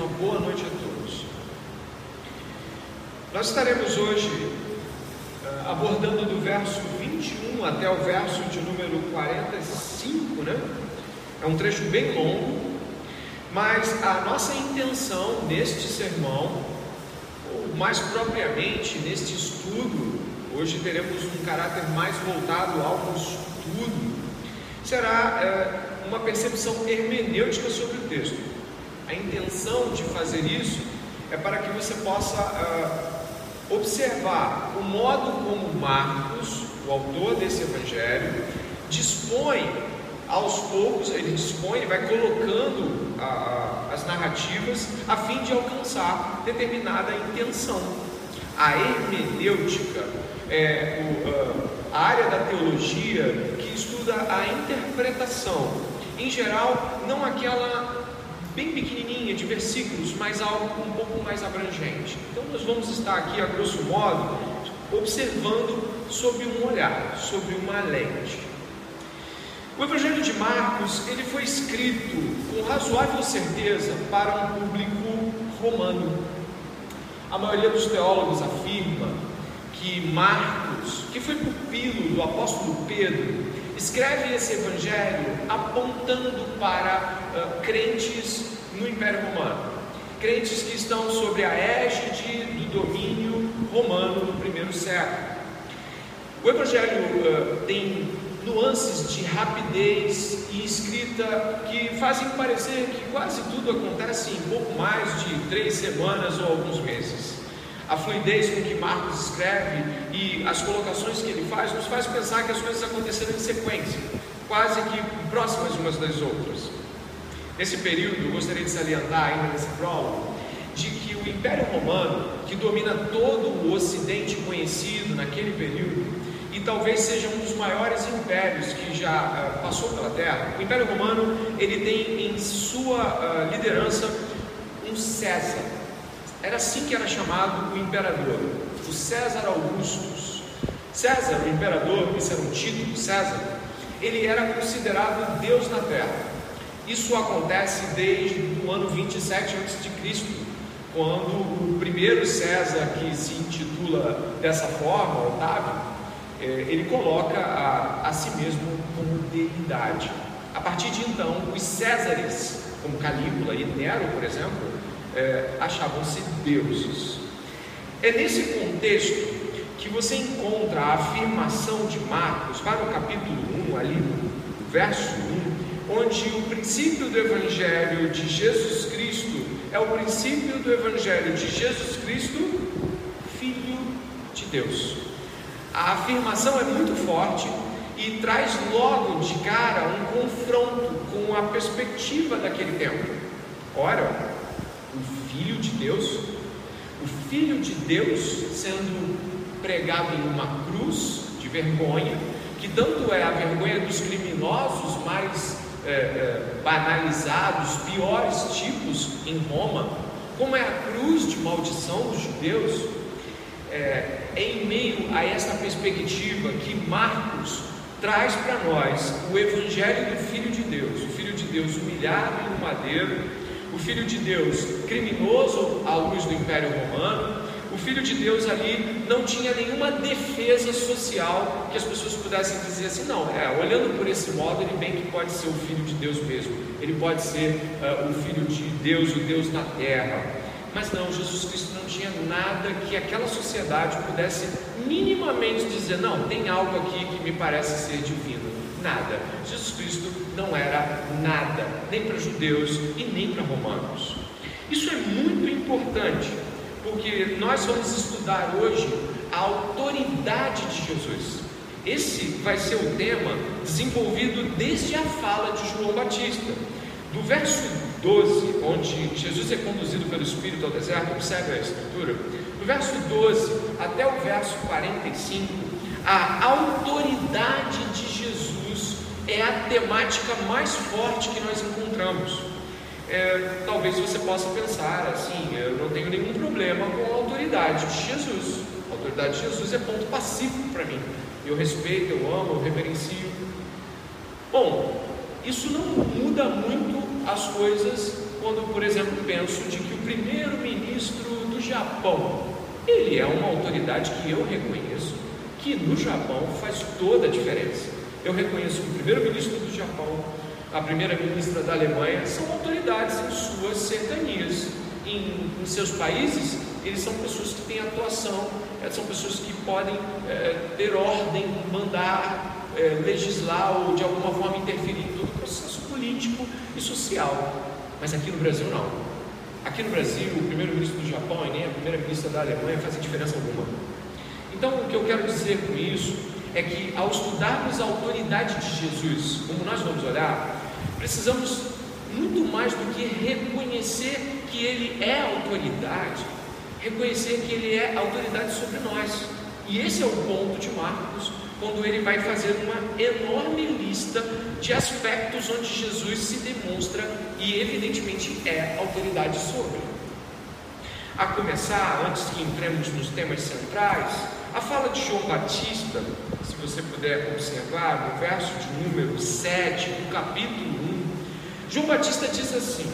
uma boa noite a todos. Nós estaremos hoje uh, abordando do verso 21 até o verso de número 45, né? É um trecho bem longo, mas a nossa intenção neste sermão, ou mais propriamente neste estudo, hoje teremos um caráter mais voltado ao estudo, será uh, uma percepção hermenêutica sobre o texto. A intenção de fazer isso é para que você possa uh, observar o modo como Marcos, o autor desse evangelho, dispõe aos poucos, ele dispõe, ele vai colocando uh, as narrativas a fim de alcançar determinada intenção. A hermenêutica é o, a área da teologia que estuda a interpretação em geral, não aquela bem pequenininha de versículos, mas algo um pouco mais abrangente. Então, nós vamos estar aqui, a grosso modo, observando sob um olhar, sobre uma lente. O Evangelho de Marcos ele foi escrito com razoável certeza para um público romano. A maioria dos teólogos afirma que Marcos, que foi pupilo do apóstolo Pedro, escreve esse evangelho apontando para uh, crentes no Império Romano, crentes que estão sobre a égide do domínio romano no primeiro século. O evangelho uh, tem nuances de rapidez e escrita que fazem parecer que quase tudo acontece em pouco mais de três semanas ou alguns meses. A fluidez com que Marcos escreve e as colocações que ele faz nos faz pensar que as coisas aconteceram em sequência, quase que próximas umas das outras. Nesse período, eu gostaria de salientar ainda nesse prólogo, de que o Império Romano, que domina todo o Ocidente conhecido naquele período, e talvez seja um dos maiores impérios que já uh, passou pela Terra, o Império Romano ele tem em sua uh, liderança um César, era assim que era chamado o imperador, o César Augustus. César, o imperador, isso era um título, César, ele era considerado Deus na terra. Isso acontece desde o ano 27 a.C., quando o primeiro César, que se intitula dessa forma, Otávio, é, ele coloca a, a si mesmo como deidade. A partir de então, os Césares, como Calígula e Nero, por exemplo, é, achavam-se deuses. É nesse contexto que você encontra a afirmação de Marcos, para o capítulo 1, ali no verso 1, onde o princípio do Evangelho de Jesus Cristo é o princípio do Evangelho de Jesus Cristo, Filho de Deus. A afirmação é muito forte e traz logo de cara um confronto com a perspectiva daquele tempo. Ora, o Filho de Deus, o Filho de Deus sendo pregado em uma cruz de vergonha, que tanto é a vergonha dos criminosos mais é, é, banalizados, piores tipos em Roma, como é a cruz de maldição dos judeus, é, em meio a essa perspectiva que Marcos traz para nós o Evangelho do Filho de Deus, o Filho de Deus humilhado no madeiro, o Filho de Deus criminoso à luz do Império Romano, o Filho de Deus ali não tinha nenhuma defesa social que as pessoas pudessem dizer assim, não, é, olhando por esse modo, ele bem que pode ser o Filho de Deus mesmo, ele pode ser uh, o Filho de Deus, o Deus na terra. Mas não, Jesus Cristo não tinha nada que aquela sociedade pudesse minimamente dizer, não, tem algo aqui que me parece ser divino. Nada. Jesus Cristo não era nada, nem para judeus e nem para romanos. Isso é muito importante, porque nós vamos estudar hoje a autoridade de Jesus. Esse vai ser o tema desenvolvido desde a fala de João Batista. Do verso 12, onde Jesus é conduzido pelo Espírito ao deserto, observe a escritura. Do verso 12 até o verso 45, a autoridade de é a temática mais forte que nós encontramos. É, talvez você possa pensar assim: eu não tenho nenhum problema com a autoridade de Jesus. A autoridade de Jesus é ponto pacífico para mim. Eu respeito, eu amo, eu reverencio. Bom, isso não muda muito as coisas quando, por exemplo, penso de que o primeiro-ministro do Japão, ele é uma autoridade que eu reconheço, que no Japão faz toda a diferença. Eu reconheço que o primeiro-ministro do Japão, a primeira-ministra da Alemanha, são autoridades em suas cercanias. Em, em, seus países, eles são pessoas que têm atuação, eh, são pessoas que podem é, ter ordem, mandar, é, legislar ou de alguma forma interferir em todo o processo político e social. Mas aqui no Brasil não. Aqui no Brasil, o primeiro-ministro do Japão e nem a primeira-ministra da Alemanha fazem diferença alguma. Então, o que eu quero dizer com isso é que, ao estudarmos a autoridade de Jesus, como nós vamos olhar, precisamos muito mais do que reconhecer que Ele é autoridade, reconhecer que Ele é autoridade sobre nós. E esse é o ponto de Marcos, quando ele vai fazer uma enorme lista de aspectos onde Jesus se demonstra e, evidentemente, é autoridade sobre. A começar, antes que entremos nos temas centrais, a fala de João Batista, você puder observar, no verso de número 7 do capítulo 1, João Batista diz assim: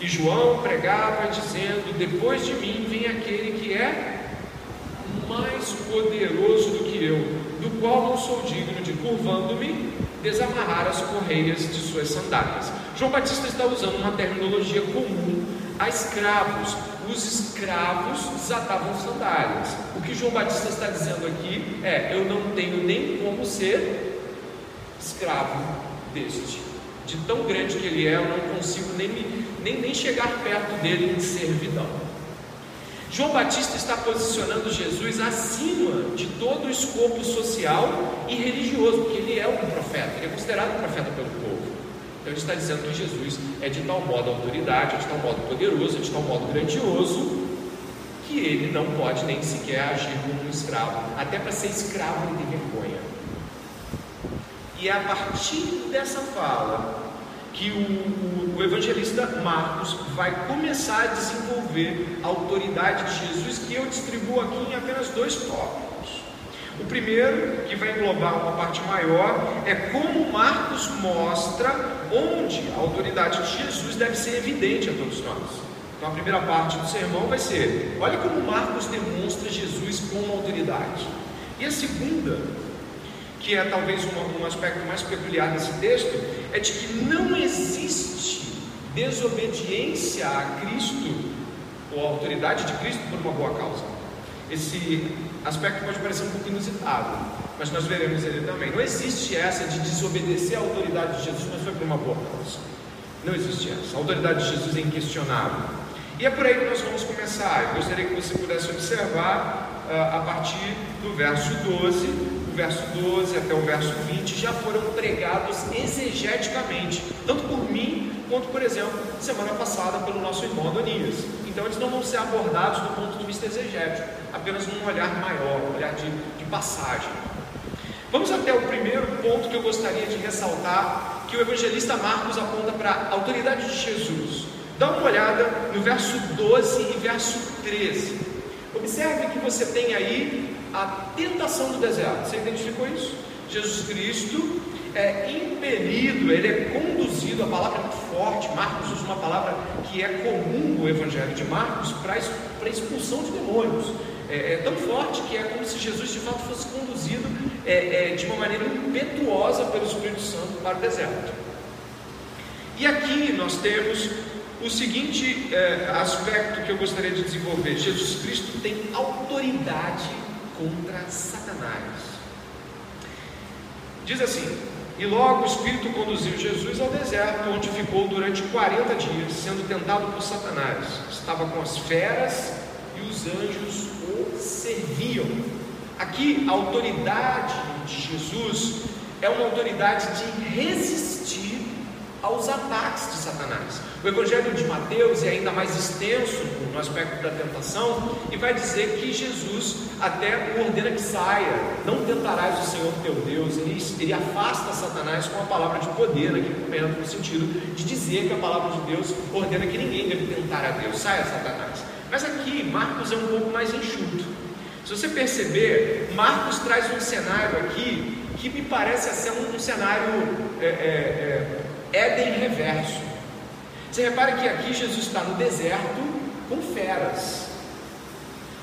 E João pregava dizendo: Depois de mim vem aquele que é mais poderoso do que eu, do qual não sou digno de, curvando-me, desamarrar as correias de suas sandálias. João Batista está usando uma terminologia comum a escravos, os escravos desatavam sandálias. O que João Batista está dizendo aqui é: eu não tenho nem como ser escravo deste. De tão grande que ele é, eu não consigo nem, nem, nem chegar perto dele em servidão. João Batista está posicionando Jesus acima de todo o escopo social e religioso, porque ele é um profeta, ele é considerado um profeta pelo povo. Então ele está dizendo que Jesus é de tal modo autoridade, é de tal modo poderoso, é de tal modo grandioso, que ele não pode nem sequer agir como um escravo. Até para ser escravo ele tem vergonha. E é a partir dessa fala que o, o, o, evangelista Marcos vai começar a desenvolver a autoridade de Jesus, que eu distribuo aqui em apenas dois tópicos. O primeiro, que vai englobar uma parte maior, é como Marcos mostra onde a autoridade de Jesus deve ser evidente a todos nós. Então, a primeira parte do sermão vai ser: olha como Marcos demonstra Jesus como autoridade. E a segunda, que é talvez um, um aspecto mais peculiar desse texto, é de que não existe desobediência a Cristo ou a autoridade de Cristo por uma boa causa. Esse aspecto pode parecer um pouco inusitado, mas nós veremos ele também. Não existe essa de desobedecer a autoridade de Jesus, mas foi por uma boa causa. Não existe essa. A autoridade de Jesus é inquestionável. E é por aí que nós vamos começar. Eu gostaria que você pudesse observar uh, a partir do verso 12, o verso 12 até o verso 20 já foram pregados exegeticamente, tanto por mim quanto, por exemplo, semana passada pelo nosso irmão Adonias. Então eles não vão ser abordados do ponto de vista exegético, apenas num olhar maior, um olhar de, de passagem. Vamos até o primeiro ponto que eu gostaria de ressaltar, que o evangelista Marcos aponta para a autoridade de Jesus. Dá uma olhada no verso 12 e verso 13. Observe que você tem aí a tentação do deserto. Você identificou isso? Jesus Cristo é impelido, ele é conduzido, a palavra é muito forte, Marcos usa uma palavra que é comum no Evangelho de Marcos para expulsão de demônios. É, é, tão forte que é como se Jesus de fato fosse conduzido é, é, de uma maneira impetuosa pelo Espírito Santo para o deserto. E aqui nós temos o seguinte é, aspecto que eu gostaria de desenvolver: Jesus Cristo tem autoridade contra Satanás. Diz assim: e logo o Espírito conduziu Jesus ao deserto, onde ficou durante 40 dias, sendo tentado por Satanás. Estava com as feras e os anjos o serviam. Aqui, a autoridade de Jesus é uma autoridade de resistir aos ataques de Satanás. O Evangelho de Mateus é ainda mais extenso no aspecto da tentação e vai dizer que Jesus até ordena que saia, não tentarás o Senhor teu Deus, ele, ele afasta Satanás com a palavra de poder, momento, no sentido de dizer que a palavra de Deus ordena que ninguém deve tentar a Deus, saia Satanás. Mas aqui Marcos é um pouco mais enxuto. Se você perceber, Marcos traz um cenário aqui que me parece ser um, um cenário é, é, é, Éden reverso. Você repara que aqui Jesus está no deserto com feras.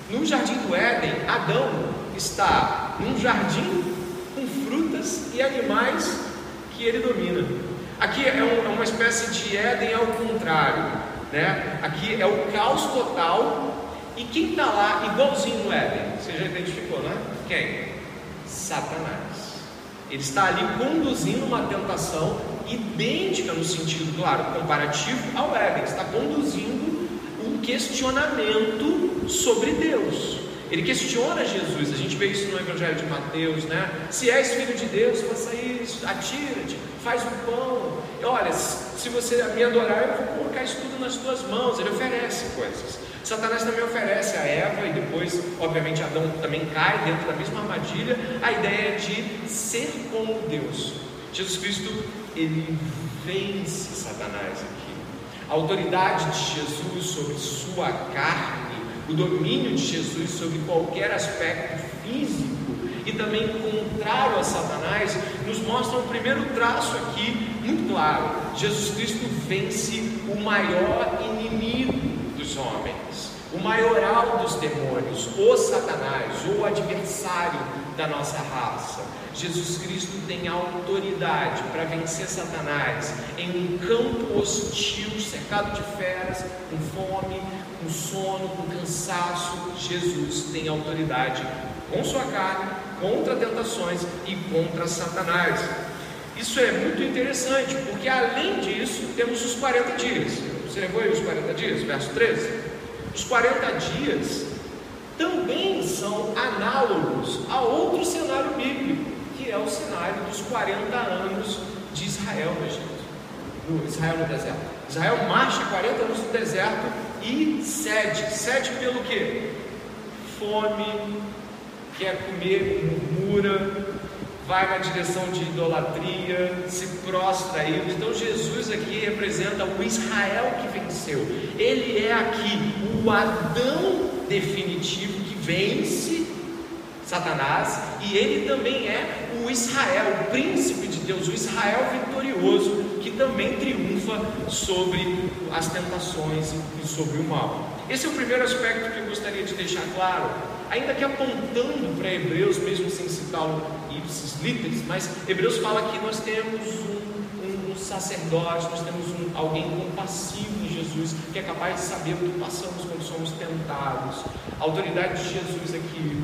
No jardim do Éden, Adão está num jardim com frutas e animais que ele domina. Aqui é, é uma espécie de Éden ao contrário, né? Aqui é o caos total e quem está lá igualzinho no Éden? Você já identificou, né? Quem? Satanás. Ele está ali conduzindo uma tentação idêntica no sentido, claro, comparativo ao Éden. Está conduzindo um questionamento sobre Deus. Ele questiona Jesus, a gente vê isso no Evangelho de Mateus, né? Se és filho de Deus, faça isso, atira-te, faz o pão. E olha, se você me adorar, eu vou colocar isso tudo nas tuas mãos. Ele oferece coisas. Satanás também oferece a Eva, e depois, obviamente, Adão também cai dentro da mesma armadilha, a ideia de ser como Deus. Jesus Cristo, ele vence Satanás aqui. A autoridade de Jesus sobre sua carne o domínio de Jesus sobre qualquer aspecto físico e também contrário a Satanás, nos mostra o primeiro traço aqui muito claro: Jesus Cristo vence o maior inimigo dos homens, o maioral dos demônios, o Satanás, o adversário da nossa raça. Jesus Cristo tem autoridade para vencer Satanás em um campo hostil, cercado de feras, com fome, com sono, com cansaço, Jesus tem autoridade com sua carne, contra tentações e contra Satanás. Isso é muito interessante, porque além disso, temos os 40 dias. Você levou aí os 40 dias? Verso 13. Os 40 dias também são análogos a outro cenário bíblico, que é o cenário dos 40 anos de Israel no Egito, no Israel no deserto. Israel marcha 40 anos no deserto e cede. Cede pelo que? Fome, quer comer, murmura, vai na direção de idolatria, se prostra a eles. Então Jesus aqui representa o Israel que venceu. Ele é aqui o Adão definitivo que vence Satanás e ele também é o Israel, o príncipe de Deus, o Israel vitorioso que também triunfa sobre as tentações e sobre o mal. Esse é o primeiro aspecto que eu gostaria de deixar claro, ainda que apontando para Hebreus, mesmo sem citá-lo ipsis mas Hebreus fala que nós temos um, um, um sacerdote, nós temos um, alguém compassivo em Jesus, que é capaz de saber o que passamos quando somos tentados. A autoridade de Jesus aqui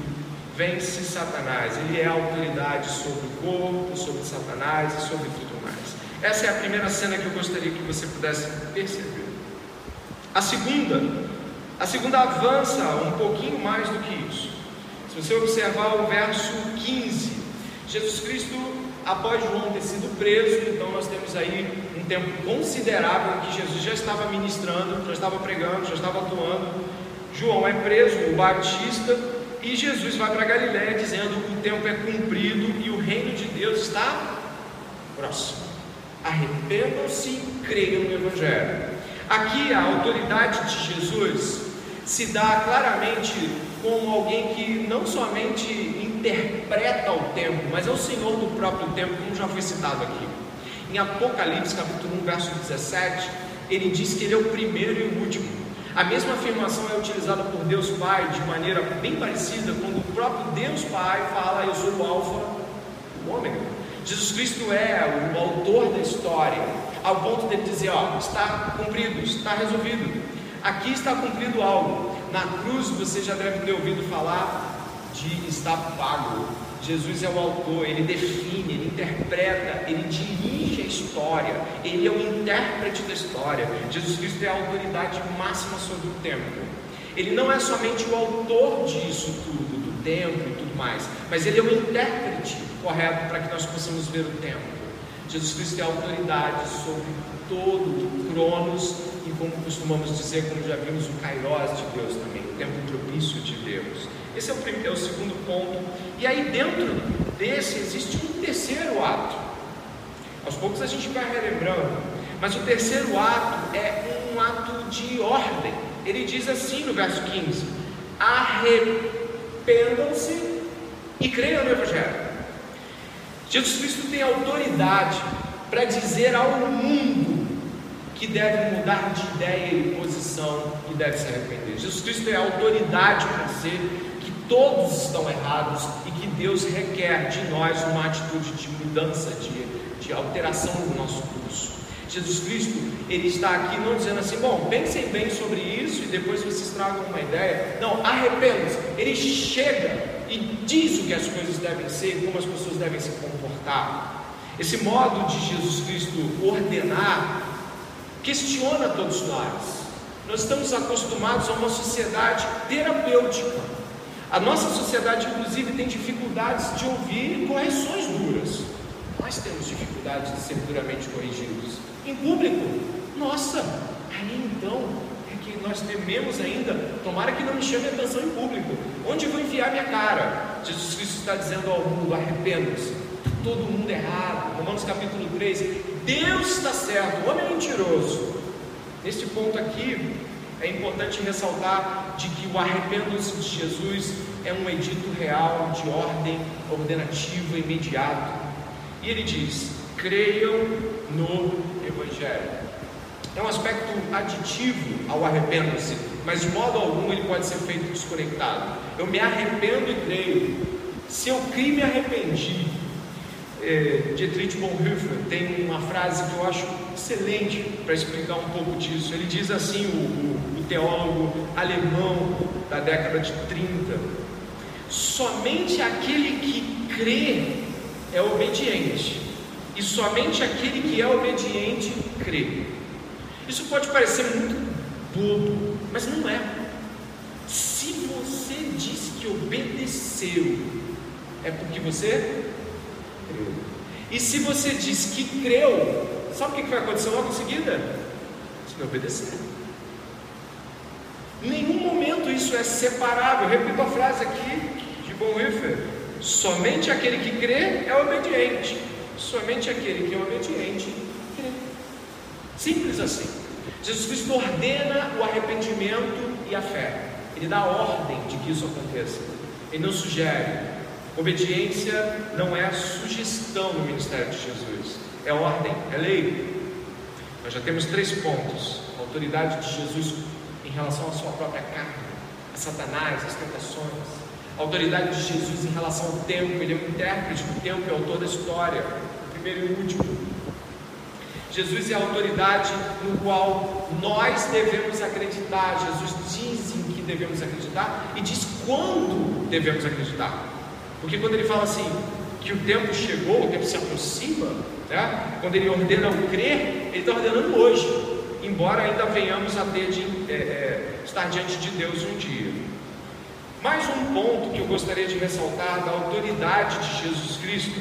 vence Satanás, ele é a autoridade sobre o corpo, sobre Satanás e sobre tudo mais. Essa é a primeira cena que eu gostaria que você pudesse perceber. A segunda, a segunda avança um pouquinho mais do que isso. Se você observar o verso 15, Jesus Cristo, após João ter sido preso, então nós temos aí um tempo considerável em que Jesus já estava ministrando, já estava pregando, já estava atuando. João é preso, o Batista, e Jesus vai para Galiléia dizendo: o tempo é cumprido e o reino de Deus está próximo. Arrependam-se e creiam no Evangelho. Aqui a autoridade de Jesus se dá claramente como alguém que não somente interpreta o tempo, mas é o Senhor do próprio tempo, como já foi citado aqui. Em Apocalipse, capítulo 1, verso 17, ele diz que ele é o primeiro e o último. A mesma afirmação é utilizada por Deus Pai de maneira bem parecida quando o próprio Deus Pai fala: Eu sou o Alfa, o Ômega. Jesus Cristo é o autor da história, ao ponto de dizer: Ó, está cumprido, está resolvido. Aqui está cumprido algo. Na cruz você já deve ter ouvido falar de está pago. Jesus é o autor, ele define, ele interpreta, ele dirige a história, ele é o intérprete da história. Jesus Cristo é a autoridade máxima sobre o tempo. Ele não é somente o autor disso tudo, do tempo e tudo mais, mas ele é o intérprete correto para que nós possamos ver o tempo. Jesus Cristo é a autoridade sobre todo o Cronos e, como costumamos dizer, como já vimos, o Kairos de Deus também, o tempo propício de Deus. Esse é o, primeiro, é o segundo ponto. E aí, dentro desse, existe um terceiro ato. Aos poucos a gente vai relembrando. Mas o terceiro ato é um ato de ordem. Ele diz assim no verso 15: Arrependam-se e creiam no Evangelho. Jesus Cristo tem autoridade para dizer ao mundo que deve mudar de ideia e posição e deve se arrepender. Jesus Cristo a autoridade para que todos estão errados e que Deus requer de nós uma atitude de mudança, de, de alteração do nosso curso. Jesus Cristo, Ele está aqui não dizendo assim, bom, pensem bem sobre isso e depois vocês tragam uma ideia. Não, arrependam-se. Ele chega e diz o que as coisas devem ser, como as pessoas devem se comportar. Esse modo de Jesus Cristo ordenar questiona todos nós. Nós estamos acostumados a uma sociedade terapêutica. A nossa sociedade, inclusive, tem dificuldades de ouvir correções duras. Nós temos dificuldade de ser duramente corrigidos. Em público, nossa, aí então é que nós tememos ainda, tomara que não me chame a atenção em público. Onde vou enfiar minha cara? Jesus Cristo está dizendo ao mundo: arrependa-se. Todo mundo errado. Romanos capítulo 3. Deus está certo, o homem é mentiroso. Neste ponto aqui, é importante ressaltar de que o arrependo-se de Jesus é um edito real de ordem ordenativa imediato. E ele diz: creiam no Evangelho. É um aspecto aditivo ao arrependo-se, mas de modo algum ele pode ser feito desconectado. Eu me arrependo e creio. Se eu criei me arrependi, é, Dietrich Bonhoeffer tem uma frase que eu acho excelente para explicar um pouco disso. Ele diz assim, o, o teólogo alemão da década de 30, somente aquele que crê é obediente, e somente aquele que é obediente crê. Isso pode parecer muito bobo, mas não é. Se você diz que obedeceu, é porque você creu. E se você diz que creu, sabe o que vai acontecer logo em seguida? Você vai obedecer. Nenhum momento isso é separável. Repito a frase aqui de Bonhoeffer: somente aquele que crê é obediente. Somente aquele que é obediente crê. Simples assim. Jesus Cristo ordena o arrependimento e a fé. Ele dá ordem de que isso aconteça. Ele não sugere. Obediência não é sugestão no ministério de Jesus, é ordem, é lei. Nós já temos três pontos: a autoridade de Jesus em relação à sua própria carne, a Satanás, as tentações, a autoridade de Jesus em relação ao tempo, ele é um intérprete do tempo, é autor da história, o primeiro e o último. Jesus é a autoridade no qual nós devemos acreditar. Jesus diz em que devemos acreditar e diz quando devemos acreditar. Porque quando ele fala assim que o tempo chegou, o tempo se aproxima, né? quando ele ordena o crer, ele está ordenando hoje, embora ainda venhamos a ter de é, é, estar diante de Deus um dia. Mais um ponto que eu gostaria de ressaltar da autoridade de Jesus Cristo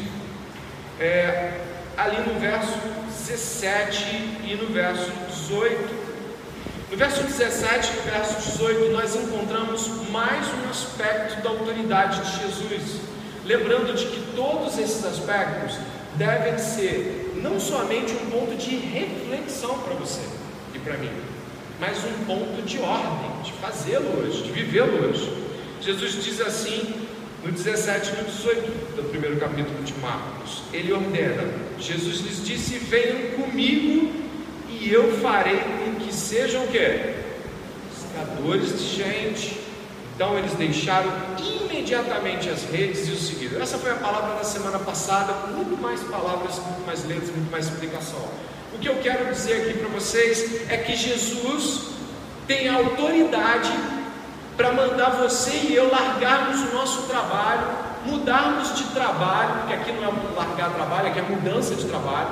é ali no verso 17 e no verso 18. No verso 17 e no verso 18, nós encontramos mais um aspecto da autoridade de Jesus. Lembrando de que todos esses aspectos devem ser não somente um ponto de reflexão para você e para mim, mas um ponto de ordem, de fazê-lo hoje, de vivê-lo hoje. Jesus diz assim no 17 e no 18 do primeiro capítulo de Marcos, ele ordena: Jesus lhes disse: Venham comigo e eu farei com que sejam o quê? Pescadores de gente. Então eles deixaram imediatamente as redes e o seguiram. Essa foi a palavra da semana passada, com muito mais palavras, muito mais letras, muito mais explicação. O que eu quero dizer aqui para vocês é que Jesus tem autoridade para mandar você e eu largarmos o nosso trabalho, mudarmos de trabalho, porque aqui não é largar trabalho, aqui é mudança de trabalho,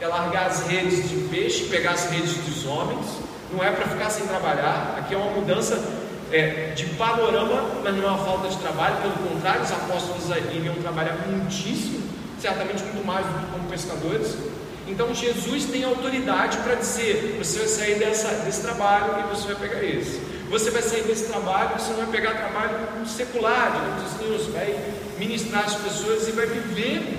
é largar as redes de peixe, pegar as redes dos homens, não é para ficar sem trabalhar, aqui é uma mudança é, de panorama, mas não é uma falta de trabalho, pelo contrário, os apóstolos iriam trabalhar muitíssimo, certamente muito mais do que como pescadores. Então Jesus tem autoridade para dizer: você vai sair dessa, desse trabalho e você vai pegar esse. Você vai sair desse trabalho, você não vai pegar trabalho secular, digamos assim, você vai ministrar as pessoas e vai viver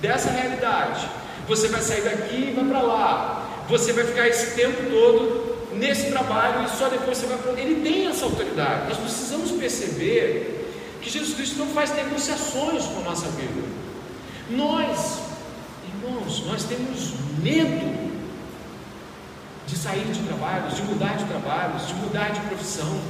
dessa realidade. Você vai sair daqui e vai para lá. Você vai ficar esse tempo todo nesse trabalho e só depois você vai para. Ele tem essa autoridade. Nós precisamos perceber que Jesus Cristo não faz negociações com a nossa vida. Nós, irmãos, nós temos medo de sair de trabalhos, de mudar de trabalhos, de mudar de profissão.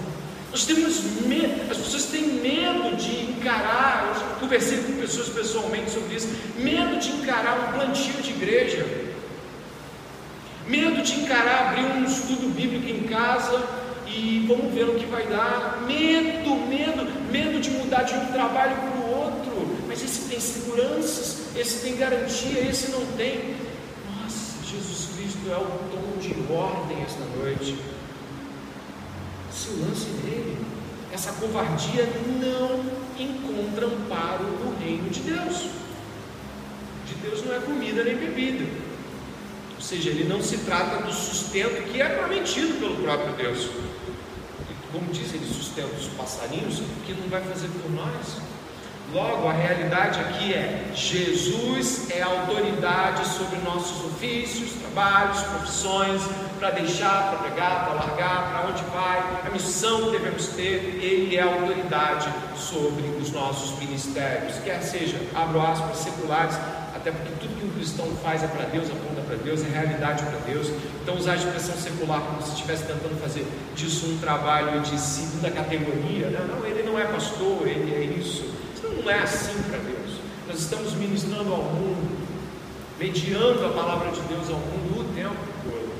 Nós temos medo, as pessoas têm medo de encarar, eu conversei com pessoas pessoalmente sobre isso, medo de encarar um plantio de igreja, medo de encarar, abrir um estudo bíblico em casa e vamos ver o que vai dar, medo, medo, medo de mudar de um trabalho para o outro, mas esse tem seguranças, esse tem garantia, esse não tem. Nossa, Jesus Cristo é o tom de ordem esta noite se lance nele. Essa covardia não encontra amparo no reino de Deus. De Deus não é comida nem bebida. Ou seja, ele não se trata do sustento que é prometido pelo próprio Deus. Como diz, ele sustenta os passarinhos, que não vai fazer por nós. Logo, a realidade aqui é: Jesus é autoridade sobre nossos ofícios, trabalhos, profissões, para deixar, para pegar, para largar, para onde vai, a missão que devemos ter, Ele é autoridade sobre os nossos ministérios, quer seja, abro aspas, seculares, até porque tudo que um cristão faz é para Deus, aponta para Deus, é realidade para Deus. Então, usar a expressão secular como se estivesse tentando fazer disso um trabalho de segunda categoria, né? não, ele não é pastor, ele é isso. Não é assim para Deus. Nós estamos ministrando ao mundo, mediando a palavra de Deus ao mundo o tempo todo.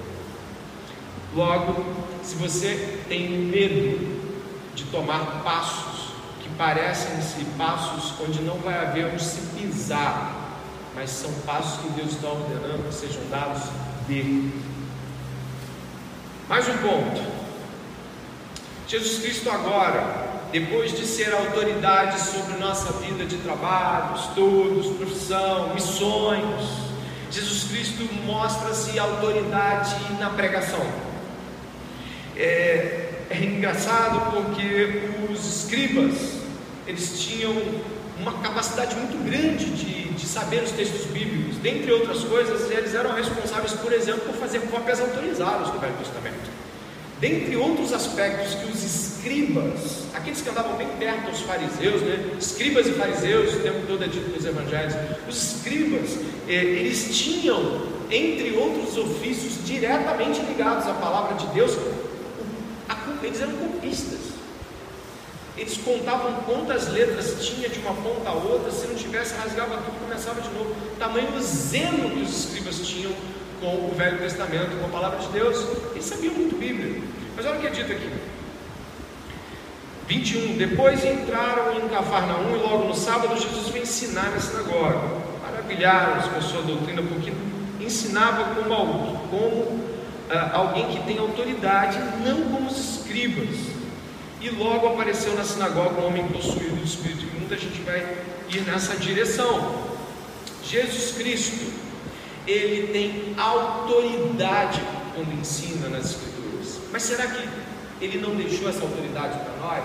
Logo, se você tem medo de tomar passos que parecem-se passos onde não vai haver onde se pisar, mas são passos que Deus está ordenando que sejam dados dele. Mais um ponto. Jesus Cristo agora, depois de ser autoridade sobre nossa vida de trabalho, estudos, profissão, missões, Jesus Cristo mostra-se autoridade na pregação. É, é engraçado porque os escribas eles tinham uma capacidade muito grande de, de saber os textos bíblicos. Dentre outras coisas, eles eram responsáveis, por exemplo, por fazer cópias autorizadas do Velho Testamento. Dentre outros aspectos que os escribas, aqueles que andavam bem perto dos fariseus, né? escribas e fariseus, o tempo todo é dito nos evangelhos, os escribas, eh, eles tinham, entre outros ofícios, diretamente ligados à palavra de Deus, eles eram copistas. Eles contavam quantas letras tinha de uma ponta a outra, se não tivesse, rasgava tudo e começava de novo. Tamanho do zelo que os escribas tinham com o Velho Testamento, com a palavra de Deus. Eles sabiam muito Bíblia. Mas olha o que é dito aqui. 21. Depois entraram em Cafarnaum e logo no sábado Jesus veio ensinar na sinagoga. Maravilharam-se com a sua doutrina, porque ensinava como, como ah, alguém que tem autoridade, não como os escribas. E logo apareceu na sinagoga um homem possuído do Espírito, e muita gente vai ir nessa direção. Jesus Cristo, ele tem autoridade quando ensina nas Escrituras. Mas será que ele não deixou essa autoridade para nós?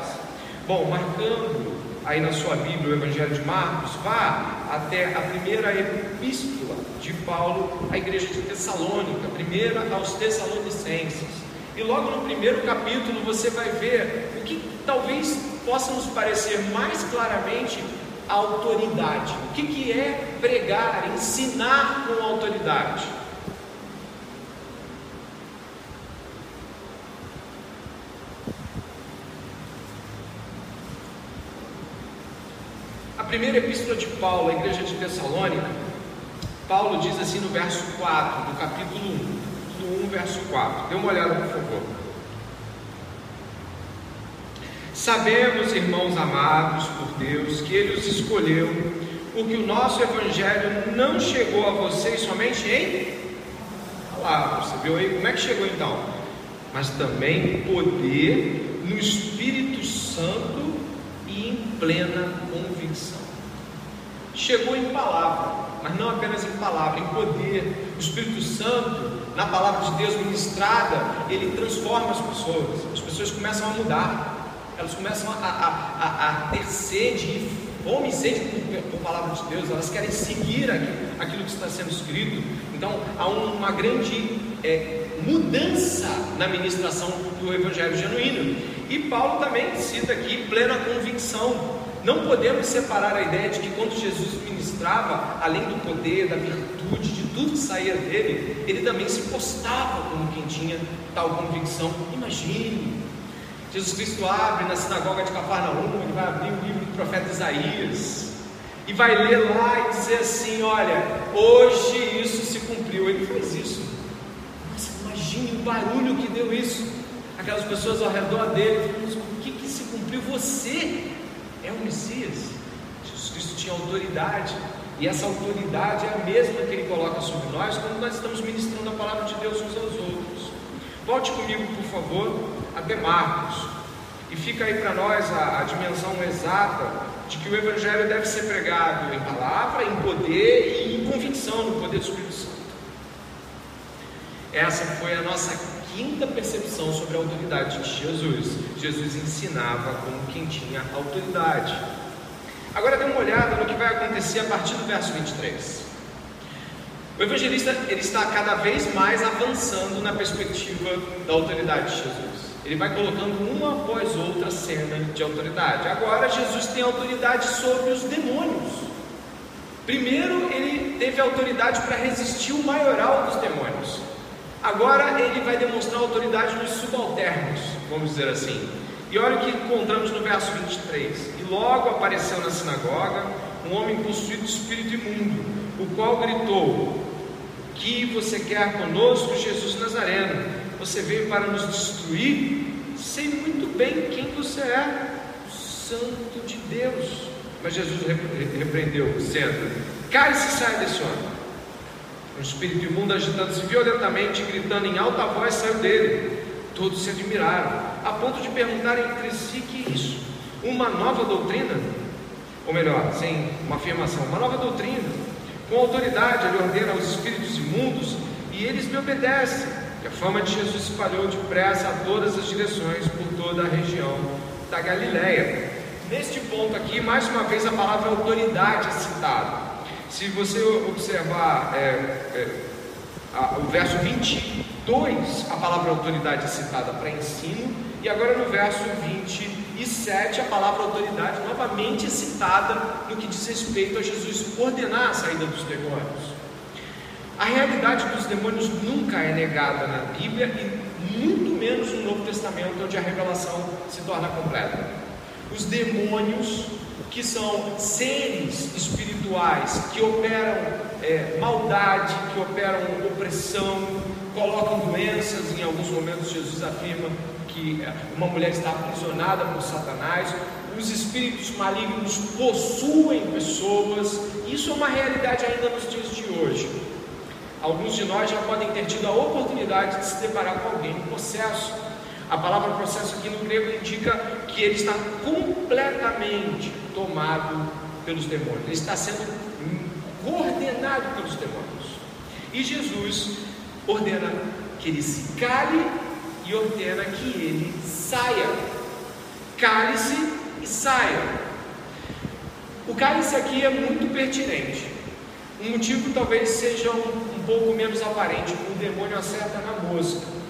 Bom, marcando aí na sua Bíblia o Evangelho de Marcos, vá até a primeira epístola de Paulo à igreja de Tessalônica, primeira aos Tessalonicenses. E logo no primeiro capítulo você vai ver o que talvez possa nos parecer mais claramente autoridade. O que, que é pregar, ensinar com autoridade? A primeira epístola de Paulo à igreja de Tessalônica, Paulo diz assim no verso 4 do capítulo 1 capítulo 1, verso 4. Dê uma olhada, por favor. Sabemos, irmãos amados por Deus, que Ele os escolheu, porque o nosso Evangelho não chegou a vocês somente em palavras. Você viu aí? Como é que chegou então? Mas também poder no Espírito Santo e em plena convicção. Chegou em palavra, mas não apenas em palavra, em poder. O Espírito Santo na palavra de Deus ministrada, ele transforma as pessoas. As pessoas começam a mudar, elas começam a, a, a, a ter sede, fome e sede por, por palavra de Deus, elas querem seguir aquilo, aquilo que está sendo escrito. Então há uma grande é, mudança na ministração do Evangelho genuíno. E Paulo também cita aqui plena convicção. Não podemos separar a ideia de que quando Jesus ministrava, além do poder, da virtude, de tudo que saía dele, ele também se postava como quem tinha tal convicção. Imagine, Jesus Cristo abre na sinagoga de Cafarnaum, ele vai abrir o livro do profeta Isaías e vai ler lá e dizer assim: Olha, hoje isso se cumpriu. Ele faz isso. Nossa, imagine o barulho que deu isso. Aquelas pessoas ao redor dele, mas o que, que se cumpriu? Você é o Messias. Jesus Cristo tinha autoridade, e essa autoridade é a mesma que ele coloca sobre nós quando nós estamos ministrando a palavra de Deus uns aos outros. Volte comigo, por favor, até Marcos, e fica aí para nós a, a dimensão exata de que o Evangelho deve ser pregado em palavra, em poder e em convicção no poder do Espírito Santo. Essa foi a nossa quinta percepção sobre a autoridade de Jesus. Jesus ensinava como quem tinha autoridade. Agora dê uma olhada no que vai acontecer a partir do verso 23. O evangelista ele está cada vez mais avançando na perspectiva da autoridade de Jesus. Ele vai colocando uma após outra cena de autoridade. Agora Jesus tem autoridade sobre os demônios. Primeiro ele teve autoridade para resistir o maioral dos demônios. Agora ele vai demonstrar autoridade nos subalternos, vamos dizer assim. E olha o que encontramos no verso 23. E logo apareceu na sinagoga um homem possuído de espírito imundo, o qual gritou: Que você quer conosco, Jesus Nazareno? Você veio para nos destruir? Sei muito bem quem você é, o Santo de Deus. Mas Jesus repreendeu, dizendo: Cale-se e saia desse homem. O espírito imundo, agitando-se violentamente, gritando em alta voz, saiu dele. Todos se admiraram, a ponto de perguntar entre si: que é isso? Uma nova doutrina? Ou melhor, sem uma afirmação, uma nova doutrina. Com autoridade, ele ordena aos espíritos imundos e eles me obedecem. E a fama de Jesus espalhou depressa a todas as direções por toda a região da Galileia. Neste ponto aqui, mais uma vez a palavra autoridade é citada. Se você observar é, é, a, o verso 22, a palavra autoridade é citada para ensino, e agora no verso 27, a palavra autoridade novamente é citada no que diz respeito a Jesus ordenar a saída dos demônios. A realidade dos demônios nunca é negada na Bíblia e muito menos no Novo Testamento, onde a revelação se torna completa. Os demônios que são seres espirituais que operam é, maldade, que operam opressão, colocam doenças. Em alguns momentos, Jesus afirma que é, uma mulher está aprisionada por Satanás. Os espíritos malignos possuem pessoas. Isso é uma realidade ainda nos dias de hoje. Alguns de nós já podem ter tido a oportunidade de se deparar com alguém em processo a palavra processo aqui no grego indica que ele está completamente tomado pelos demônios, ele está sendo coordenado pelos demônios. E Jesus ordena que ele se cale e ordena que ele saia. Cale-se e saia. O cálice aqui é muito pertinente. Um motivo talvez seja um, um pouco menos aparente. O demônio acerta na mosca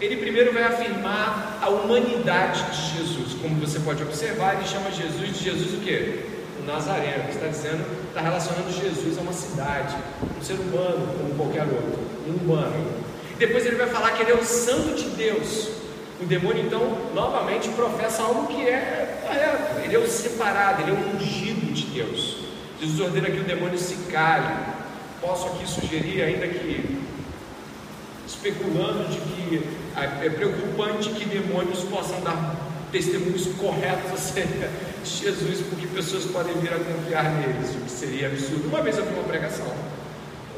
ele primeiro vai afirmar a humanidade de Jesus. Como você pode observar, ele chama Jesus de Jesus o quê? O Nazareno. Está dizendo, está relacionando Jesus a uma cidade, um ser humano como qualquer outro, um humano. Depois ele vai falar que ele é o Santo de Deus. O demônio então novamente professa algo que é correto. Ele é o separado, ele é o ungido de Deus. Jesus ordena que o demônio se cale. Posso aqui sugerir, ainda que especulando de que é preocupante que demônios possam dar testemunhos corretos acerca de Jesus, porque pessoas podem vir a confiar neles, o que seria absurdo. Uma vez eu vi uma pregação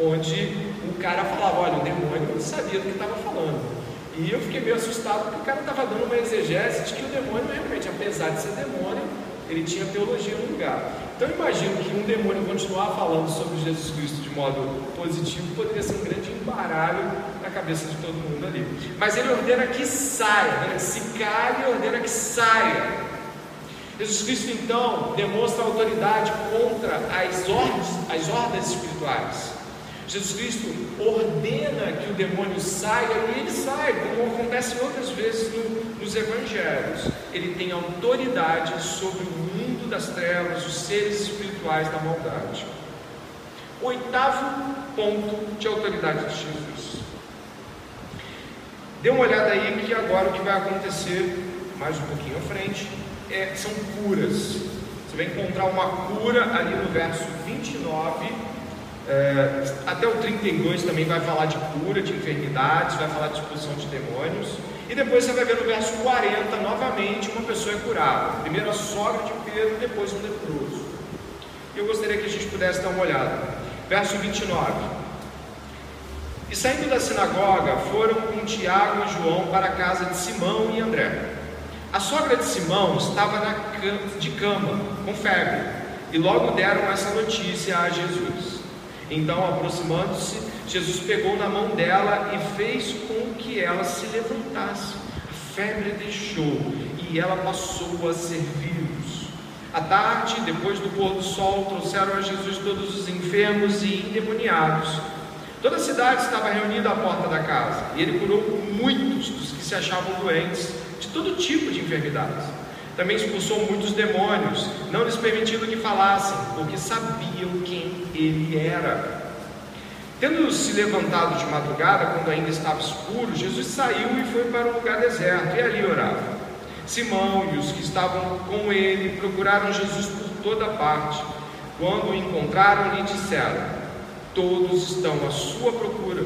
onde o cara falava: Olha, o demônio sabia do que estava falando. E eu fiquei meio assustado porque o cara estava dando uma exegese de que o demônio realmente, apesar de ser demônio, ele tinha teologia no lugar. Então imagino que um demônio continuar falando sobre Jesus Cristo de modo positivo poderia ser um grande embaralho na cabeça de todo mundo ali. Mas ele ordena que saia, né? se cale ordena que saia. Jesus Cristo então demonstra autoridade contra as ordens, as ordens espirituais. Jesus Cristo ordena que o demônio saia e ele sai, como acontece outras vezes no, nos evangelhos. Ele tem autoridade sobre o das trevas, os seres espirituais da maldade. Oitavo ponto de autoridade de Jesus. Dê uma olhada aí que agora o que vai acontecer, mais um pouquinho à frente, é, são curas. Você vai encontrar uma cura ali no verso 29, é, até o 32 também vai falar de cura de enfermidades, vai falar de expulsão de demônios. E depois você vai ver no verso 40, novamente, uma pessoa é curada. Primeiro a sogra de Pedro, depois um leproso. Eu gostaria que a gente pudesse dar uma olhada. Verso 29. E saindo da sinagoga, foram com Tiago e João para a casa de Simão e André. A sogra de Simão estava na cama, de cama, com febre, e logo deram essa notícia a Jesus. Então, aproximando-se, Jesus pegou na mão dela e fez com que ela se levantasse. A febre deixou e ela passou a servi-los. À tarde, depois do pôr do sol, trouxeram a Jesus todos os enfermos e endemoniados Toda a cidade estava reunida à porta da casa, e ele curou muitos dos que se achavam doentes, de todo tipo de enfermidades. Também expulsou muitos demônios, não lhes permitindo que falassem, porque sabiam quem ele era. Tendo se levantado de madrugada, quando ainda estava escuro, Jesus saiu e foi para um lugar deserto, e ali orava. Simão e os que estavam com ele procuraram Jesus por toda parte. Quando o encontraram, lhe disseram: todos estão à sua procura.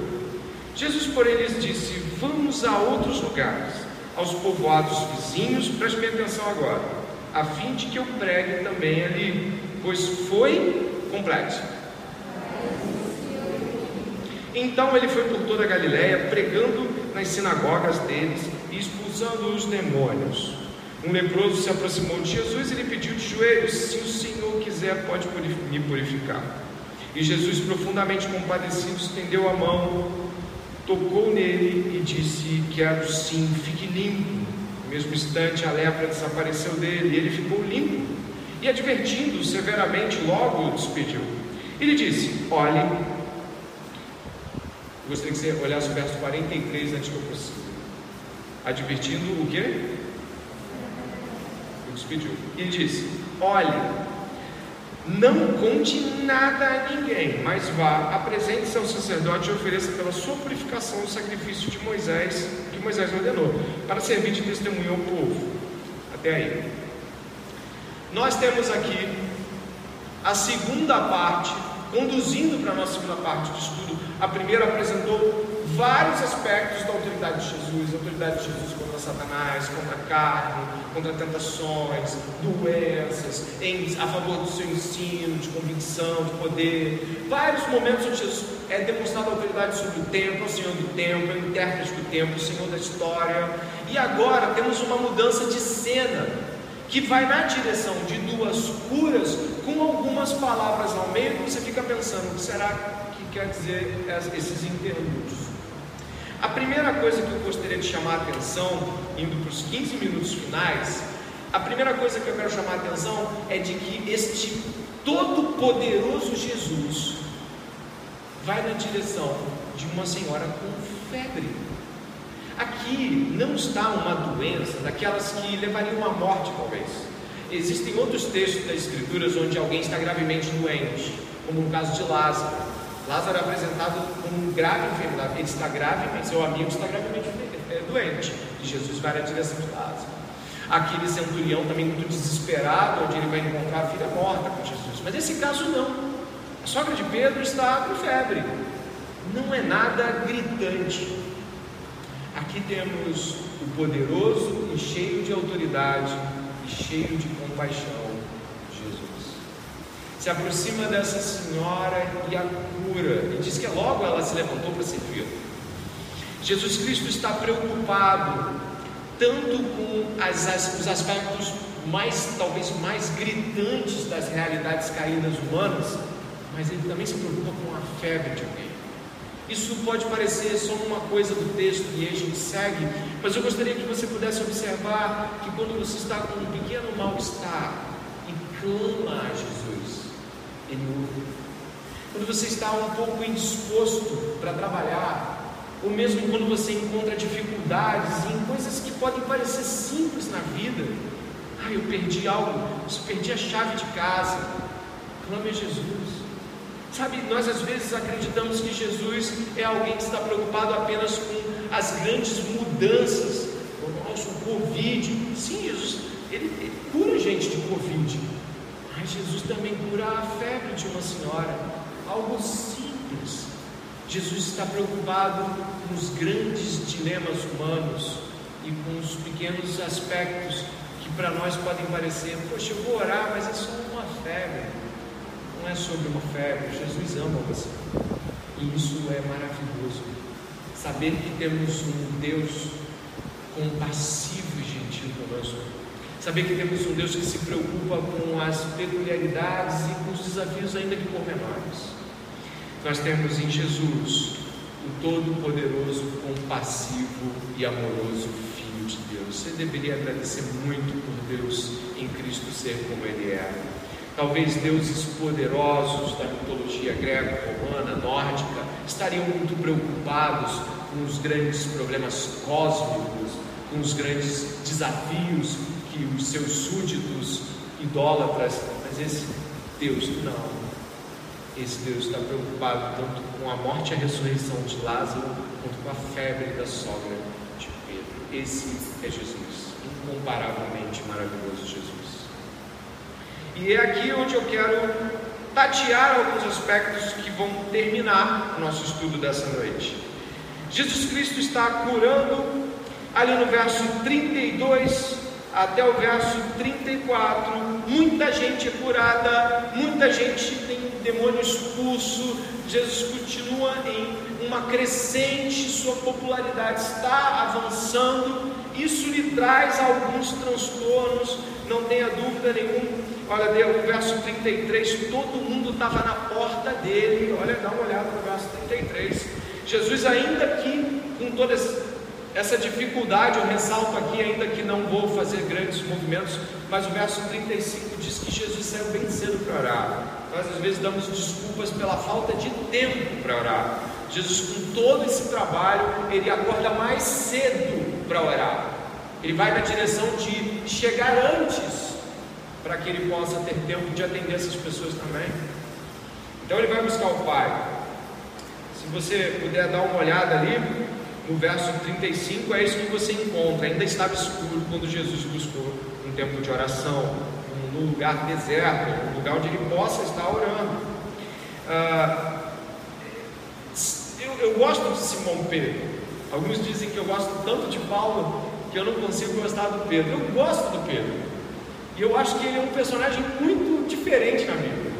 Jesus, porém, lhes disse: Vamos a outros lugares, aos povoados vizinhos, preste bem atenção agora, a fim de que eu pregue também ali, pois foi completo. Então ele foi por toda a Galiléia, pregando nas sinagogas deles e expulsando os demônios. Um leproso se aproximou de Jesus e lhe pediu de joelhos: Se o Senhor quiser, pode me purificar. E Jesus, profundamente compadecido, estendeu a mão, tocou nele e disse: Quero sim, fique limpo. No mesmo instante, a lepra desapareceu dele e ele ficou limpo. E advertindo severamente, logo o despediu. Ele disse: Olhe, gostaria que você olhasse o verso 43 antes que eu prossiga. Advertindo o quê? O despediu. Ele disse: Olhe, não conte nada a ninguém, mas vá, apresente-se ao sacerdote e ofereça pela sua purificação o sacrifício de Moisés, que Moisés ordenou, para servir de testemunho ao povo. Até aí. Nós temos aqui a segunda parte, conduzindo para a nossa segunda parte de estudo. A primeira apresentou vários aspectos da autoridade de Jesus, a autoridade de Jesus contra Satanás, contra a carne, contra tentações, doenças, em, a favor do seu ensino, de convicção, de poder. Vários momentos onde Jesus é demonstrado autoridade sobre o tempo, o Senhor do tempo, o intérprete do tempo, o Senhor da história. E agora temos uma mudança de cena que vai na direção de duas curas com algumas palavras ao meio que você fica pensando, o que será que quer dizer esses interlúdios? A primeira coisa que eu gostaria de chamar a atenção, indo para os 15 minutos finais, a primeira coisa que eu quero chamar a atenção é de que este todo-poderoso Jesus vai na direção de uma senhora com febre. Aqui não está uma doença daquelas que levariam à morte, talvez. Existem outros textos das Escrituras onde alguém está gravemente doente, como no caso de Lázaro. Lázaro é apresentado com grave enfermidade. Ele está grave, mas seu amigo está gravemente é, doente. E Jesus vai na direção de Lázaro. Aquele centurião também muito desesperado, onde ele vai encontrar a filha morta com Jesus. Mas nesse caso não. A sogra de Pedro está com febre. Não é nada gritante. Aqui temos o poderoso e cheio de autoridade e cheio de compaixão se aproxima dessa senhora e a cura, e diz que logo ela se levantou para servir. Jesus Cristo está preocupado tanto com as, as, os aspectos mais, talvez mais gritantes das realidades caídas humanas, mas ele também se preocupa com a febre de alguém. Isso pode parecer só uma coisa do texto e a gente segue, mas eu gostaria que você pudesse observar que quando você está com um pequeno mal-estar e clama a Jesus, ele ouve. quando você está um pouco indisposto para trabalhar, ou mesmo quando você encontra dificuldades em coisas que podem parecer simples na vida. Ah, eu perdi algo, eu perdi a chave de casa. Clame a Jesus. Sabe, nós às vezes acreditamos que Jesus é alguém que está preocupado apenas com as grandes mudanças. O nosso Covid. Sim, Jesus, ele, ele cura gente de Covid. Mas Jesus também cura a febre de uma senhora. Algo simples. Jesus está preocupado com os grandes dilemas humanos e com os pequenos aspectos que para nós podem parecer, poxa, eu vou orar, mas é só uma febre. Não é sobre uma febre. Jesus ama você. E isso é maravilhoso. Saber que temos um Deus compassivo e gentil conosco. Saber que temos um Deus que se preocupa com as peculiaridades e com os desafios ainda que pormenores nós temos em Jesus o Todo-Poderoso, compassivo e amoroso Filho de Deus. Você deveria agradecer muito por Deus em Cristo ser como Ele é. Talvez deuses poderosos da mitologia greco-romana, nórdica, estariam muito preocupados com os grandes problemas cósmicos, com os grandes desafios que os seus súditos idólatras, mas esse Deus não. Esse Deus está preocupado tanto com a morte e a ressurreição de Lázaro, quanto com a febre da sogra de Pedro. Esse é Jesus, incomparavelmente maravilhoso Jesus. E é aqui onde eu quero tatear alguns aspectos que vão terminar o nosso estudo dessa noite. Jesus Cristo está curando, ali no verso 32 até o verso 34, muita gente é curada, muita gente tem demônio expulso, Jesus continua em uma crescente, sua popularidade está avançando, isso lhe traz alguns transtornos, não tenha dúvida nenhuma. Olha, o verso 33, todo mundo estava na porta dele. Olha, dá uma olhada no verso 33. Jesus, ainda aqui, com todas essa dificuldade eu ressalto aqui, ainda que não vou fazer grandes movimentos, mas o verso 35 diz que Jesus saiu bem cedo para orar. Nós às vezes damos desculpas pela falta de tempo para orar. Jesus, com todo esse trabalho, ele acorda mais cedo para orar. Ele vai na direção de chegar antes, para que ele possa ter tempo de atender essas pessoas também. Então ele vai buscar o Pai. Se você puder dar uma olhada ali, no verso 35 é isso que você encontra. Ainda estava escuro quando Jesus buscou um tempo de oração, num lugar deserto, um lugar onde ele possa estar orando. Ah, eu, eu gosto de Simão Pedro. Alguns dizem que eu gosto tanto de Paulo que eu não consigo gostar do Pedro. Eu gosto do Pedro. E eu acho que ele é um personagem muito diferente na Bíblia.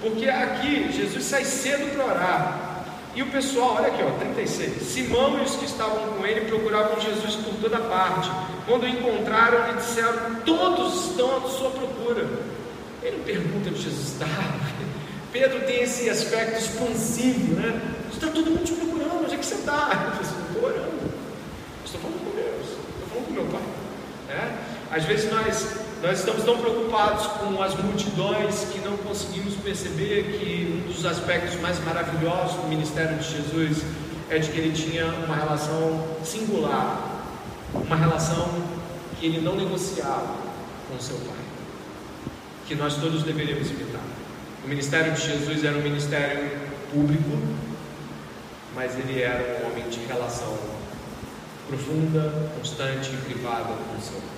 Porque aqui Jesus sai cedo para orar. E o pessoal, olha aqui, ó, 36. Simão e os que estavam com ele procuravam Jesus por toda parte. Quando o encontraram, lhe disseram: Todos estão à sua procura. Ele não pergunta onde Jesus está. Pedro tem esse aspecto expansivo, né? Está todo mundo te procurando, onde é que você está? Estou orando. Estou falando com Deus, estou falando com meu Pai. É? Às vezes nós nós estamos tão preocupados com as multidões que não conseguimos perceber que um dos aspectos mais maravilhosos do ministério de Jesus é de que ele tinha uma relação singular, uma relação que ele não negociava com seu Pai, que nós todos deveríamos imitar. O ministério de Jesus era um ministério público, mas ele era um homem de relação profunda, constante e privada com seu Pai.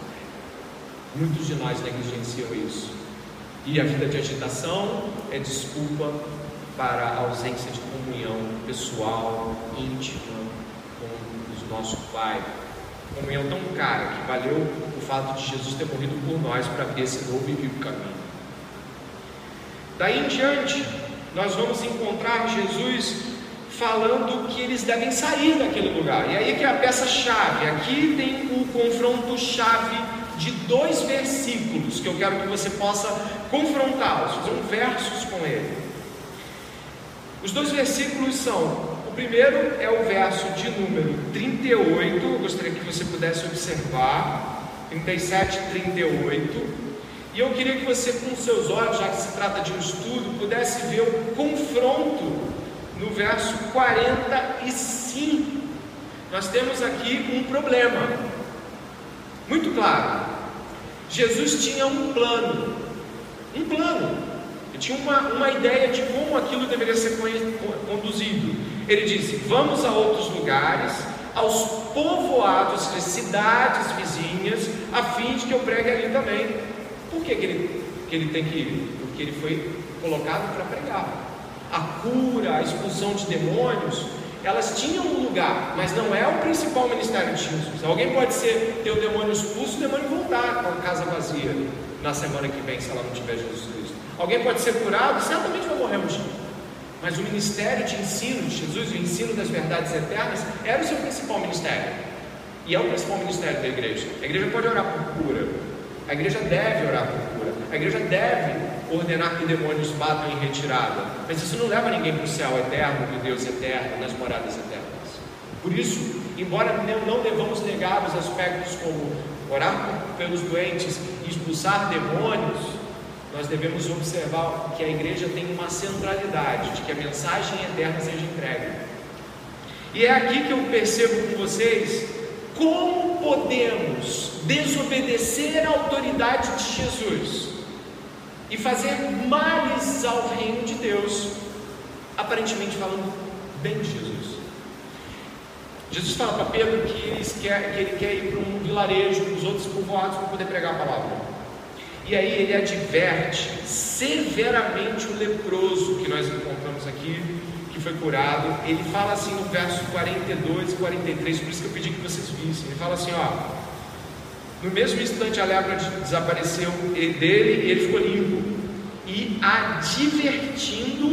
Muitos de nós negligenciam isso. E a vida de agitação é desculpa para a ausência de comunhão pessoal, íntima com o nosso Pai. Comunhão tão cara que valeu o fato de Jesus ter morrido por nós para abrir esse novo e vivo caminho. Daí em diante, nós vamos encontrar Jesus falando que eles devem sair daquele lugar. E aí que é a peça-chave. Aqui tem o confronto-chave de dois versículos que eu quero que você possa confrontá-los, fazer um versos com ele. Os dois versículos são: o primeiro é o verso de número 38, eu gostaria que você pudesse observar, 37 e 38, E eu queria que você, com seus olhos, já que se trata de um estudo, pudesse ver o confronto no verso 45. Nós temos aqui um problema, muito claro. Jesus tinha um plano, um plano, ele tinha uma, uma ideia de como aquilo deveria ser conduzido. Ele disse: Vamos a outros lugares, aos povoados, cidades vizinhas, a fim de que eu pregue ali também. Por que, que, ele, que ele tem que ir? Porque ele foi colocado para pregar. A cura, a expulsão de demônios, elas tinham um lugar, mas não é o principal ministério de Jesus. Alguém pode ser ter o demônio expulso, o demônio voltar com a casa vazia na semana que vem, se ela não tiver Jesus Cristo. Alguém pode ser curado, certamente vai morrer um dia. Mas o ministério de ensino de Jesus, o ensino das verdades eternas, era o seu principal ministério. E é o principal ministério da igreja. A igreja pode orar por cura, a igreja deve orar por cura, a igreja deve ordenar que demônios batam em retirada, mas isso não leva ninguém para o céu eterno, do Deus eterno, nas moradas eternas. Por isso, embora não devamos negar os aspectos como orar pelos doentes e expulsar demônios, nós devemos observar que a igreja tem uma centralidade de que a mensagem eterna seja entregue. E é aqui que eu percebo com vocês como podemos desobedecer a autoridade de Jesus e fazer males ao reino de Deus, aparentemente falando bem de Jesus? Jesus fala para Pedro que ele quer, que ele quer ir para um vilarejo, para os outros povoados, para poder pregar a palavra. E aí ele adverte severamente o leproso que nós encontramos aqui que foi curado, ele fala assim no verso 42 e 43, por isso que eu pedi que vocês vissem. Ele fala assim: ó, no mesmo instante a lepra desapareceu dele e ele ficou limpo, e advertindo,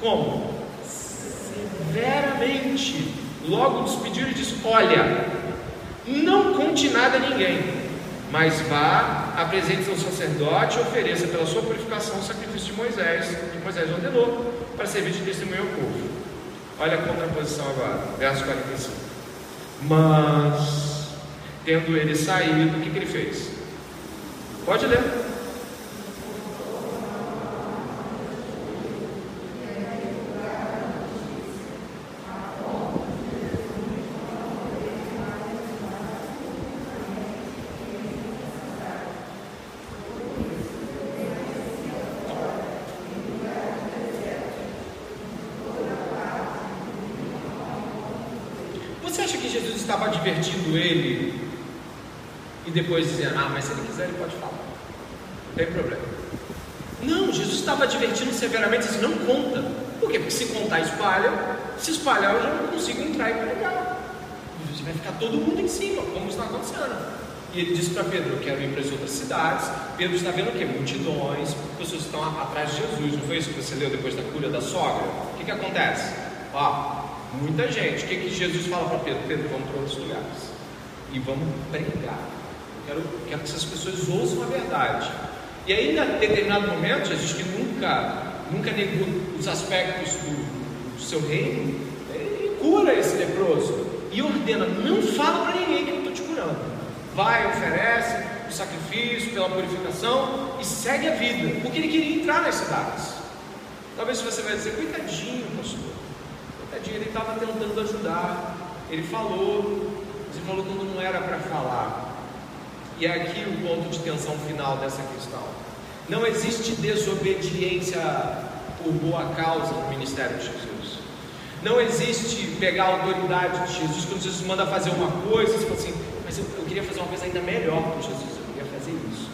como? Severamente, logo despediu e disse: Olha, não conte nada a ninguém, mas vá, apresente ao sacerdote e ofereça pela sua purificação o sacrifício de Moisés, que Moisés ordenou para servir de testemunho ao povo. Olha a contraposição agora, verso 45. Mas, tendo ele saído, o que, que ele fez? Pode ler. advertindo ele e depois dizendo: Ah, mas se ele quiser, ele pode falar, não tem problema. Não, Jesus estava advertindo severamente assim: Não conta. Por quê? Porque se contar, espalha. Se espalhar, eu já não consigo entrar e pregar. Você vai ficar todo mundo em cima, como está acontecendo. E ele disse para Pedro: Eu quero ir para as outras cidades. Pedro está vendo o quê? Multidões, pessoas estão atrás de Jesus. Não foi isso que você leu depois da cura da sogra? O que, que acontece? Ó, Muita gente. O que, que Jesus fala para Pedro? Pedro, vamos para outros lugares. E vamos pregar. Quero, quero que essas pessoas ouçam a verdade. E aí, em determinado momento, Jesus que nunca, nunca negou os aspectos do, do seu reino, ele cura esse leproso e ordena: não fala para ninguém que eu estou te curando. Vai, oferece o sacrifício pela purificação e segue a vida, porque ele queria entrar nas cidades. Talvez você vai dizer, coitadinho, pastor. Tadinho, ele estava tentando ajudar. Ele falou, mas ele falou quando não era para falar. E é aqui o ponto de tensão final dessa questão. Não existe desobediência por boa causa no ministério de Jesus. Não existe pegar a autoridade de Jesus quando Jesus manda fazer uma coisa, você fala assim, mas eu, eu queria fazer uma coisa ainda melhor para Jesus, eu queria fazer isso.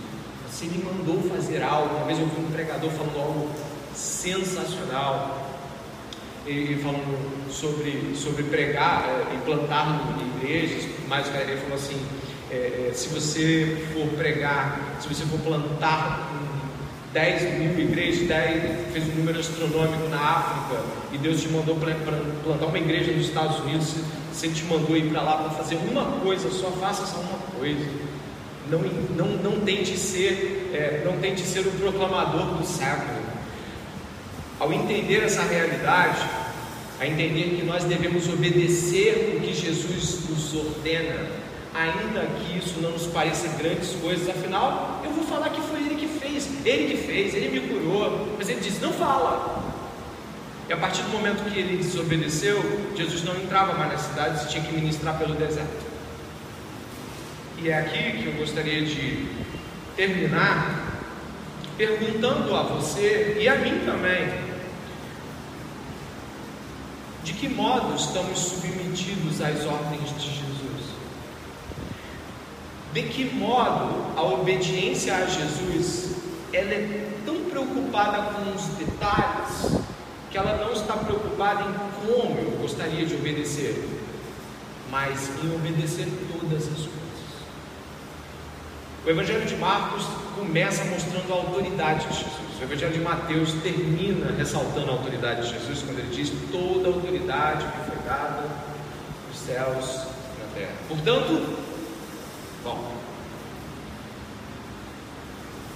Se ele mandou fazer algo, uma vez eu vi um pregador falando algo sensacional, e falando sobre, sobre pregar é, e plantar igrejas, mas ele falou assim, é, se você for pregar, se você for plantar 10 mil igrejas, 10, fez um número astronômico na África, e Deus te mandou para plantar uma igreja nos Estados Unidos, Ele te mandou ir para lá para fazer uma coisa, só faça só uma coisa. Não, não, não tente ser, é, não tente ser o proclamador do século. Ao entender essa realidade, a entender que nós devemos obedecer o que Jesus nos ordena, ainda que isso não nos pareça grandes coisas, afinal, eu vou falar que foi Ele que fez, Ele que fez, Ele me curou, mas Ele diz: não fala. E a partir do momento que ele desobedeceu, Jesus não entrava mais na cidade, se tinha que ministrar pelo deserto. E é aqui que eu gostaria de terminar perguntando a você e a mim também: de que modo estamos submetidos às ordens de Jesus? De que modo a obediência a Jesus ela é tão preocupada com os detalhes que ela não está preocupada em como eu gostaria de obedecer, mas em obedecer todas as coisas. O Evangelho de Marcos começa mostrando a autoridade de Jesus. O Evangelho de Mateus termina ressaltando a autoridade de Jesus quando ele diz: toda a autoridade me foi dada nos céus e na terra. Portanto, bom,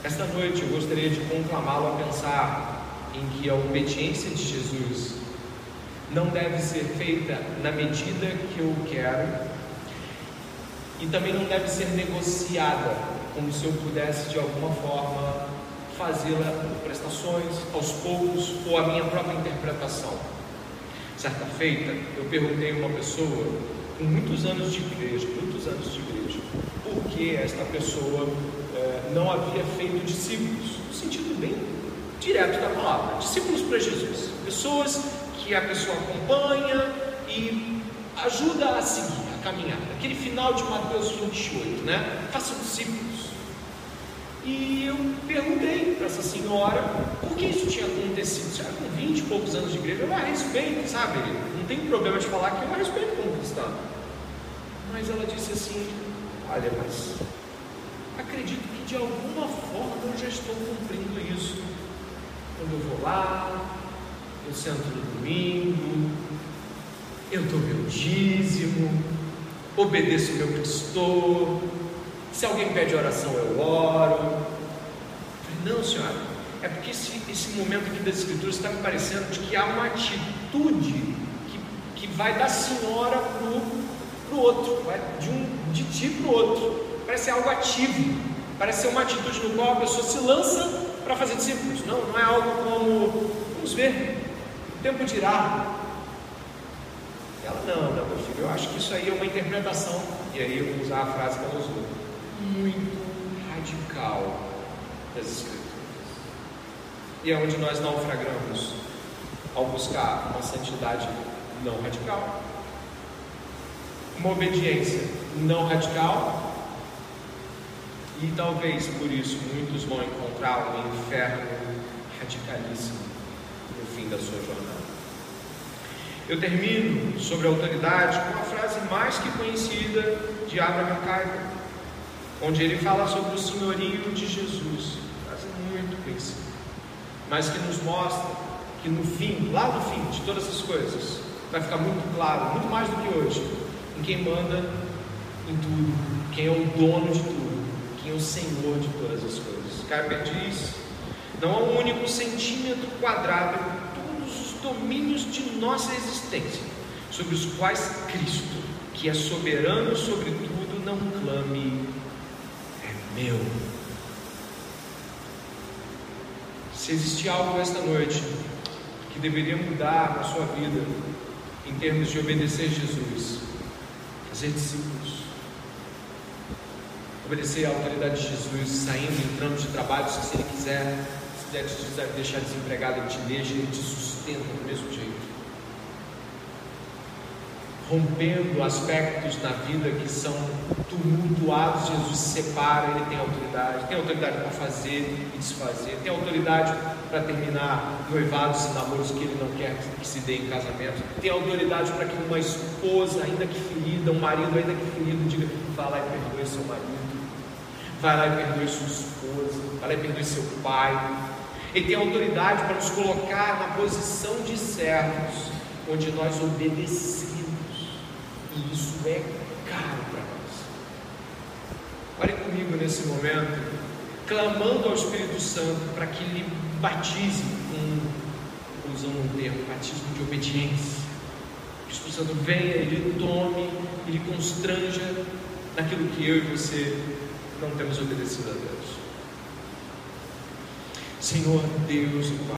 esta noite eu gostaria de conclamá-lo a pensar em que a obediência de Jesus não deve ser feita na medida que eu quero e também não deve ser negociada como se eu pudesse de alguma forma fazê-la por prestações, aos poucos, ou a minha própria interpretação. Certa feita, eu perguntei a uma pessoa com muitos anos de igreja, muitos anos de igreja, por que esta pessoa eh, não havia feito discípulos, no sentido bem direto da palavra, discípulos para Jesus, pessoas que a pessoa acompanha e ajuda a seguir a caminhada. Aquele final de Mateus 28, né? Faça discípulos. E eu perguntei para essa senhora por que isso tinha acontecido. Já com 20 e poucos anos de igreja, eu a respeito, sabe? Não tem problema de falar que eu a respeito como cristã. Mas ela disse assim: Olha, mas acredito que de alguma forma eu já estou cumprindo isso. Quando eu vou lá, eu sento no domingo, eu dou meu dízimo, obedeço meu pastor, se alguém pede oração, eu oro. Eu falei, não, senhora, é porque esse, esse momento aqui das escrituras está me parecendo de que há uma atitude que, que vai da senhora para o outro, vai de, um, de ti para o outro. Parece algo ativo, parece ser uma atitude no qual a pessoa se lança para fazer discípulos. Não, não é algo como, vamos ver, o tempo dirá. Ela, não, não, meu filho, eu acho que isso aí é uma interpretação. E aí eu vou usar a frase que ela usou muito radical das Escrituras. E é onde nós naufragamos ao buscar uma santidade não radical, uma obediência não radical, e talvez por isso muitos vão encontrar um inferno radicalíssimo no fim da sua jornada. Eu termino sobre a autoridade com a frase mais que conhecida de Abraham Kuyper onde ele fala sobre o senhorio de Jesus, frase muito conhecida, mas que nos mostra que no fim, lá no fim de todas as coisas, vai ficar muito claro, muito mais do que hoje, em quem manda em tudo, quem é o dono de tudo, quem é o Senhor de todas as coisas. Carper diz: não há um único centímetro quadrado em todos os domínios de nossa existência, sobre os quais Cristo, que é soberano sobre tudo, não clame meu. Se existir algo esta noite que deveria mudar na sua vida, em termos de obedecer Jesus, fazer discípulos, obedecer à autoridade de Jesus, saindo, entrando de trabalho, se ele quiser, se quiser te deixar desempregado, ele te deixa, ele te sustenta do mesmo jeito rompendo aspectos da vida que são tumultuados, Jesus se separa, ele tem autoridade, tem autoridade para fazer e desfazer, tem autoridade para terminar noivados e namoros que ele não quer que se dê em casamento, tem autoridade para que uma esposa, ainda que ferida, um marido, ainda que ferido, diga: vá lá e perdoe seu marido, vai lá e perdoe sua esposa, vai lá e perdoe seu pai. Ele tem autoridade para nos colocar na posição de servos, onde nós obedecemos e isso é caro para nós. Ore comigo nesse momento, clamando ao Espírito Santo para que ele batize com, usando um termo, batismo de obediência. O Espírito Santo venha, ele tome, ele constranja naquilo que eu e você não temos obedecido a Deus. Senhor Deus Pai.